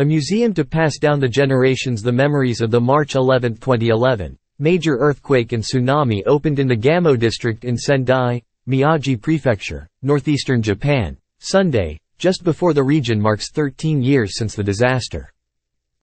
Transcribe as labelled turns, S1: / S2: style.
S1: A museum to pass down the generations the memories of the March 11, 2011, major earthquake and tsunami opened in the Gamo district in Sendai, Miyagi Prefecture, northeastern Japan, Sunday, just before the region marks 13 years since the disaster.